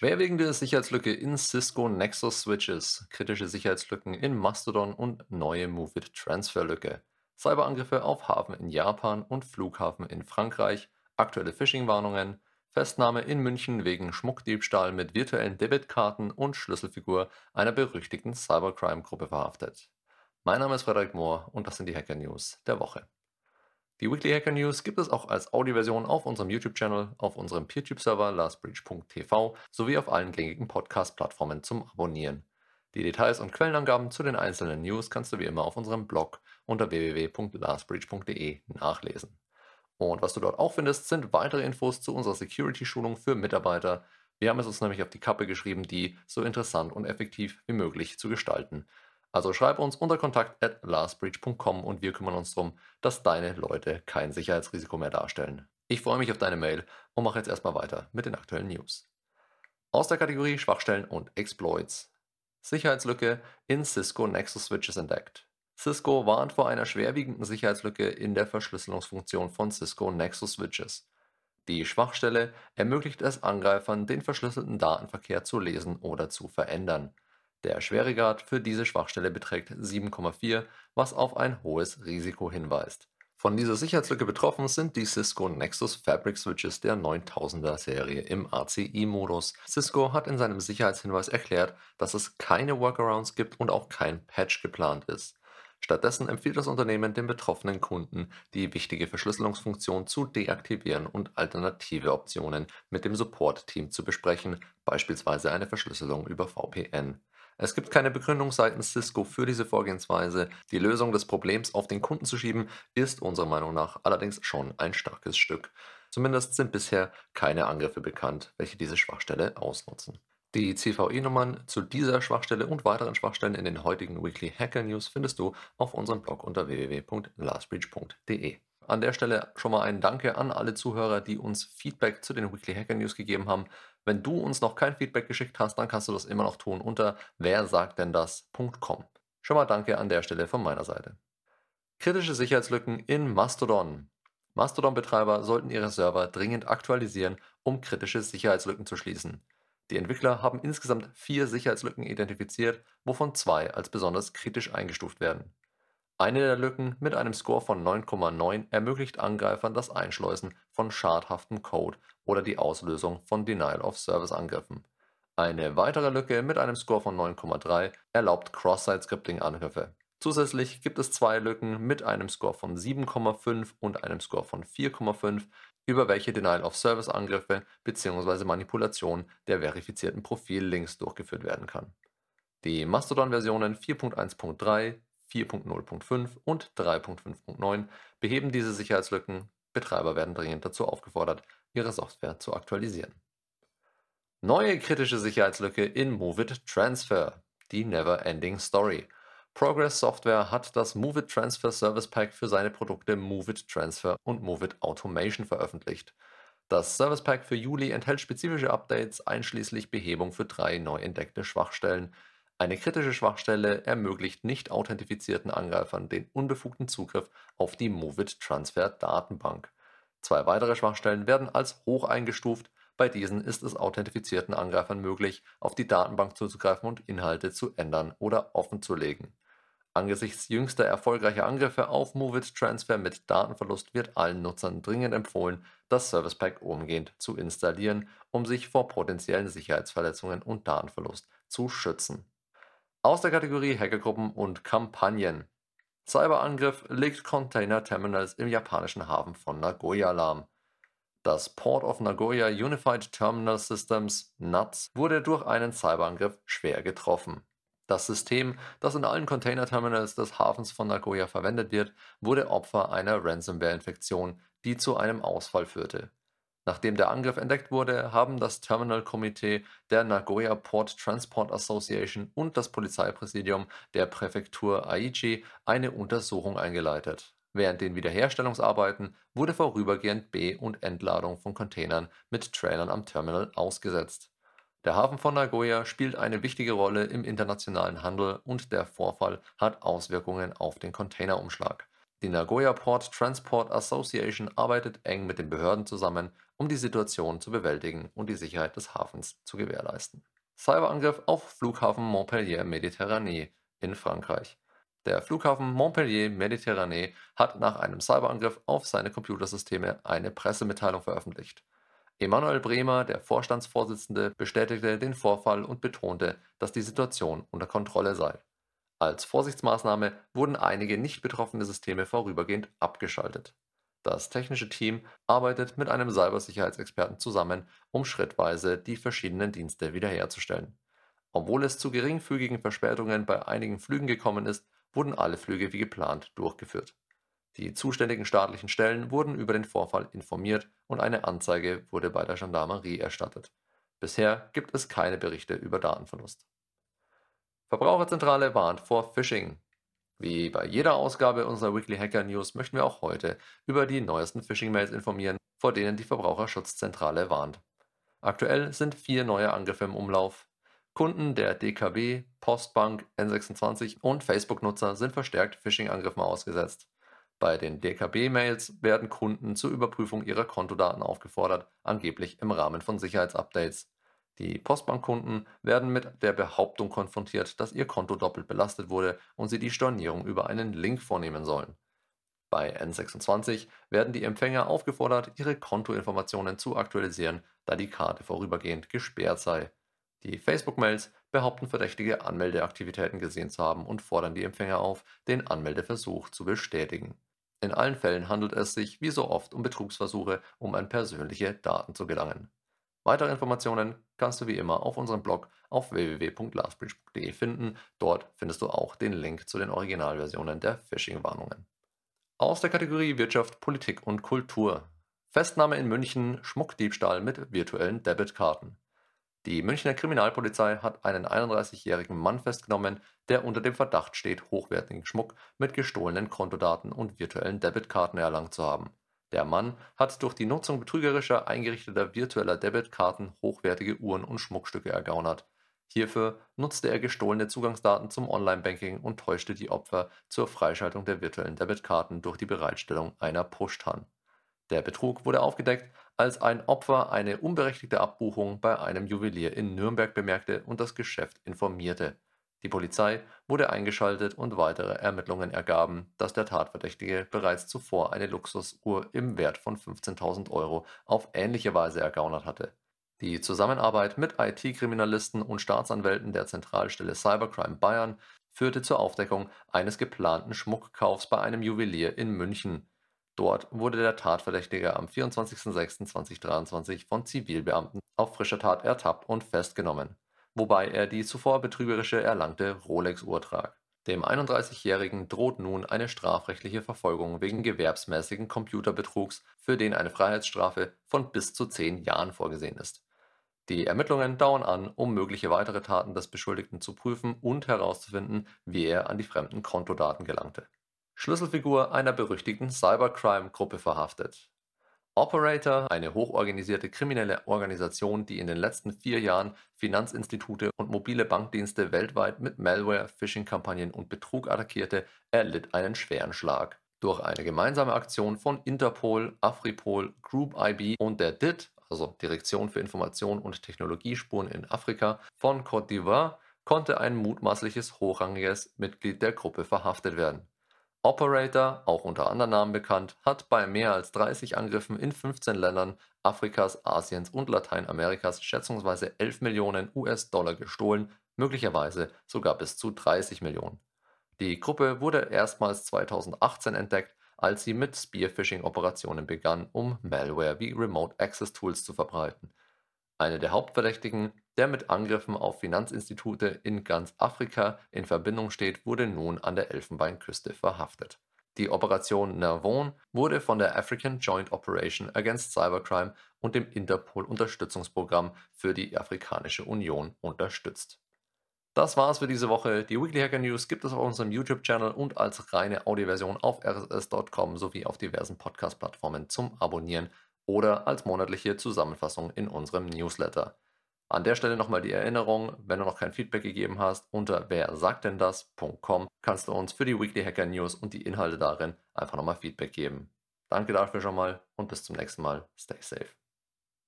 Schwerwiegende Sicherheitslücke in Cisco Nexus Switches, kritische Sicherheitslücken in Mastodon und neue Moveit Transfer Lücke. Cyberangriffe auf Hafen in Japan und Flughafen in Frankreich, aktuelle Phishing-Warnungen, Festnahme in München wegen Schmuckdiebstahl mit virtuellen Debitkarten und Schlüsselfigur einer berüchtigten Cybercrime-Gruppe verhaftet. Mein Name ist Frederik Mohr und das sind die Hacker News der Woche. Die Weekly Hacker News gibt es auch als Audioversion auf unserem YouTube-Channel, auf unserem PeerTube-Server lastbreach.tv sowie auf allen gängigen Podcast-Plattformen zum Abonnieren. Die Details und Quellenangaben zu den einzelnen News kannst du wie immer auf unserem Blog unter www.lastbreach.de nachlesen. Und was du dort auch findest, sind weitere Infos zu unserer Security-Schulung für Mitarbeiter. Wir haben es uns nämlich auf die Kappe geschrieben, die so interessant und effektiv wie möglich zu gestalten. Also schreib uns unter kontakt at lastbreach.com und wir kümmern uns darum, dass deine Leute kein Sicherheitsrisiko mehr darstellen. Ich freue mich auf deine Mail und mache jetzt erstmal weiter mit den aktuellen News. Aus der Kategorie Schwachstellen und Exploits. Sicherheitslücke in Cisco Nexus Switches entdeckt. Cisco warnt vor einer schwerwiegenden Sicherheitslücke in der Verschlüsselungsfunktion von Cisco Nexus Switches. Die Schwachstelle ermöglicht es Angreifern, den verschlüsselten Datenverkehr zu lesen oder zu verändern. Der Schweregrad für diese Schwachstelle beträgt 7,4, was auf ein hohes Risiko hinweist. Von dieser Sicherheitslücke betroffen sind die Cisco Nexus Fabric Switches der 9000er Serie im ACI-Modus. Cisco hat in seinem Sicherheitshinweis erklärt, dass es keine Workarounds gibt und auch kein Patch geplant ist. Stattdessen empfiehlt das Unternehmen den betroffenen Kunden, die wichtige Verschlüsselungsfunktion zu deaktivieren und alternative Optionen mit dem Support-Team zu besprechen, beispielsweise eine Verschlüsselung über VPN. Es gibt keine Begründung seitens Cisco für diese Vorgehensweise. Die Lösung des Problems auf den Kunden zu schieben, ist unserer Meinung nach allerdings schon ein starkes Stück. Zumindest sind bisher keine Angriffe bekannt, welche diese Schwachstelle ausnutzen. Die CVE-Nummern zu dieser Schwachstelle und weiteren Schwachstellen in den heutigen Weekly Hacker News findest du auf unserem Blog unter www.lastbreach.de. An der Stelle schon mal ein Danke an alle Zuhörer, die uns Feedback zu den Weekly Hacker News gegeben haben. Wenn du uns noch kein Feedback geschickt hast, dann kannst du das immer noch tun unter wer sagt denn das.com. Schon mal danke an der Stelle von meiner Seite. Kritische Sicherheitslücken in Mastodon. Mastodon-Betreiber sollten ihre Server dringend aktualisieren, um kritische Sicherheitslücken zu schließen. Die Entwickler haben insgesamt vier Sicherheitslücken identifiziert, wovon zwei als besonders kritisch eingestuft werden. Eine der Lücken mit einem Score von 9,9 ermöglicht Angreifern das Einschleusen von schadhaftem Code oder die Auslösung von Denial-of-Service-Angriffen. Eine weitere Lücke mit einem Score von 9,3 erlaubt Cross-Site-Scripting-Angriffe. Zusätzlich gibt es zwei Lücken mit einem Score von 7,5 und einem Score von 4,5, über welche Denial-of-Service-Angriffe bzw. Manipulation der verifizierten Profillinks durchgeführt werden kann. Die Mastodon-Versionen 4.1.3, 4.0.5 und 3.5.9 beheben diese Sicherheitslücken. Betreiber werden dringend dazu aufgefordert, ihre Software zu aktualisieren. Neue kritische Sicherheitslücke in Moveit Transfer, die Never Ending Story. Progress Software hat das Moveit Transfer Service Pack für seine Produkte Moveit Transfer und Moveit Automation veröffentlicht. Das Service Pack für Juli enthält spezifische Updates einschließlich Behebung für drei neu entdeckte Schwachstellen, eine kritische Schwachstelle ermöglicht nicht authentifizierten Angreifern den unbefugten Zugriff auf die Moveit Transfer Datenbank. Zwei weitere Schwachstellen werden als hoch eingestuft, bei diesen ist es authentifizierten Angreifern möglich, auf die Datenbank zuzugreifen und Inhalte zu ändern oder offenzulegen. Angesichts jüngster erfolgreicher Angriffe auf Moveit Transfer mit Datenverlust wird allen Nutzern dringend empfohlen, das Service Pack umgehend zu installieren, um sich vor potenziellen Sicherheitsverletzungen und Datenverlust zu schützen. Aus der Kategorie Hackergruppen und Kampagnen. Cyberangriff legt Container-Terminals im japanischen Hafen von Nagoya lahm. Das Port of Nagoya Unified Terminal Systems NUTS wurde durch einen Cyberangriff schwer getroffen. Das System, das in allen Container-Terminals des Hafens von Nagoya verwendet wird, wurde Opfer einer Ransomware-Infektion, die zu einem Ausfall führte. Nachdem der Angriff entdeckt wurde, haben das Terminal-Komitee der Nagoya Port Transport Association und das Polizeipräsidium der Präfektur Aichi eine Untersuchung eingeleitet. Während den Wiederherstellungsarbeiten wurde vorübergehend Be- und Entladung von Containern mit Trailern am Terminal ausgesetzt. Der Hafen von Nagoya spielt eine wichtige Rolle im internationalen Handel und der Vorfall hat Auswirkungen auf den Containerumschlag. Die Nagoya Port Transport Association arbeitet eng mit den Behörden zusammen, um die Situation zu bewältigen und die Sicherheit des Hafens zu gewährleisten. Cyberangriff auf Flughafen Montpellier Méditerranée in Frankreich. Der Flughafen Montpellier Méditerranée hat nach einem Cyberangriff auf seine Computersysteme eine Pressemitteilung veröffentlicht. Emanuel Bremer, der Vorstandsvorsitzende, bestätigte den Vorfall und betonte, dass die Situation unter Kontrolle sei. Als Vorsichtsmaßnahme wurden einige nicht betroffene Systeme vorübergehend abgeschaltet. Das technische Team arbeitet mit einem Cybersicherheitsexperten zusammen, um schrittweise die verschiedenen Dienste wiederherzustellen. Obwohl es zu geringfügigen Verspätungen bei einigen Flügen gekommen ist, wurden alle Flüge wie geplant durchgeführt. Die zuständigen staatlichen Stellen wurden über den Vorfall informiert und eine Anzeige wurde bei der Gendarmerie erstattet. Bisher gibt es keine Berichte über Datenverlust. Verbraucherzentrale warnt vor Phishing. Wie bei jeder Ausgabe unserer Weekly Hacker News möchten wir auch heute über die neuesten Phishing-Mails informieren, vor denen die Verbraucherschutzzentrale warnt. Aktuell sind vier neue Angriffe im Umlauf. Kunden der DKB, Postbank, N26 und Facebook-Nutzer sind verstärkt Phishing-Angriffen ausgesetzt. Bei den DKB-Mails werden Kunden zur Überprüfung ihrer Kontodaten aufgefordert, angeblich im Rahmen von Sicherheitsupdates. Die Postbankkunden werden mit der Behauptung konfrontiert, dass ihr Konto doppelt belastet wurde und sie die Stornierung über einen Link vornehmen sollen. Bei N26 werden die Empfänger aufgefordert, ihre Kontoinformationen zu aktualisieren, da die Karte vorübergehend gesperrt sei. Die Facebook-Mails behaupten verdächtige Anmeldeaktivitäten gesehen zu haben und fordern die Empfänger auf, den Anmeldeversuch zu bestätigen. In allen Fällen handelt es sich, wie so oft, um Betrugsversuche, um an persönliche Daten zu gelangen. Weitere Informationen kannst du wie immer auf unserem Blog auf www.lastbridge.de finden. Dort findest du auch den Link zu den Originalversionen der Phishing-Warnungen. Aus der Kategorie Wirtschaft, Politik und Kultur. Festnahme in München, Schmuckdiebstahl mit virtuellen Debitkarten. Die Münchner Kriminalpolizei hat einen 31-jährigen Mann festgenommen, der unter dem Verdacht steht, hochwertigen Schmuck mit gestohlenen Kontodaten und virtuellen Debitkarten erlangt zu haben. Der Mann hat durch die Nutzung betrügerischer eingerichteter virtueller Debitkarten hochwertige Uhren und Schmuckstücke ergaunert. Hierfür nutzte er gestohlene Zugangsdaten zum Online-Banking und täuschte die Opfer zur Freischaltung der virtuellen Debitkarten durch die Bereitstellung einer Push-TAN. Der Betrug wurde aufgedeckt, als ein Opfer eine unberechtigte Abbuchung bei einem Juwelier in Nürnberg bemerkte und das Geschäft informierte die Polizei wurde eingeschaltet und weitere Ermittlungen ergaben, dass der Tatverdächtige bereits zuvor eine Luxusuhr im Wert von 15.000 Euro auf ähnliche Weise ergaunert hatte. Die Zusammenarbeit mit IT-Kriminalisten und Staatsanwälten der Zentralstelle Cybercrime Bayern führte zur Aufdeckung eines geplanten Schmuckkaufs bei einem Juwelier in München. Dort wurde der Tatverdächtige am 24.06.2023 von Zivilbeamten auf frischer Tat ertappt und festgenommen wobei er die zuvor betrügerische erlangte Rolex-Uhr trag. Dem 31-Jährigen droht nun eine strafrechtliche Verfolgung wegen gewerbsmäßigen Computerbetrugs, für den eine Freiheitsstrafe von bis zu zehn Jahren vorgesehen ist. Die Ermittlungen dauern an, um mögliche weitere Taten des Beschuldigten zu prüfen und herauszufinden, wie er an die fremden Kontodaten gelangte. Schlüsselfigur einer berüchtigten Cybercrime-Gruppe verhaftet. Operator, eine hochorganisierte kriminelle Organisation, die in den letzten vier Jahren Finanzinstitute und mobile Bankdienste weltweit mit Malware, Phishing-Kampagnen und Betrug attackierte, erlitt einen schweren Schlag. Durch eine gemeinsame Aktion von Interpol, Afripol, Group IB und der DIT, also Direktion für Information und Technologiespuren in Afrika, von Côte d'Ivoire, konnte ein mutmaßliches hochrangiges Mitglied der Gruppe verhaftet werden. Operator, auch unter anderen Namen bekannt, hat bei mehr als 30 Angriffen in 15 Ländern Afrikas, Asiens und Lateinamerikas schätzungsweise 11 Millionen US-Dollar gestohlen, möglicherweise sogar bis zu 30 Millionen. Die Gruppe wurde erstmals 2018 entdeckt, als sie mit Spearphishing-Operationen begann, um Malware wie Remote Access Tools zu verbreiten. Eine der Hauptverdächtigen der mit Angriffen auf Finanzinstitute in ganz Afrika in Verbindung steht, wurde nun an der Elfenbeinküste verhaftet. Die Operation Nervon wurde von der African Joint Operation Against Cybercrime und dem Interpol-Unterstützungsprogramm für die Afrikanische Union unterstützt. Das war's für diese Woche. Die Weekly Hacker News gibt es auf unserem YouTube-Channel und als reine Audioversion auf rss.com sowie auf diversen Podcast-Plattformen zum Abonnieren oder als monatliche Zusammenfassung in unserem Newsletter. An der Stelle nochmal die Erinnerung, wenn du noch kein Feedback gegeben hast, unter wer sagt denn das.com kannst du uns für die Weekly Hacker News und die Inhalte darin einfach nochmal Feedback geben. Danke dafür schon mal und bis zum nächsten Mal. Stay safe.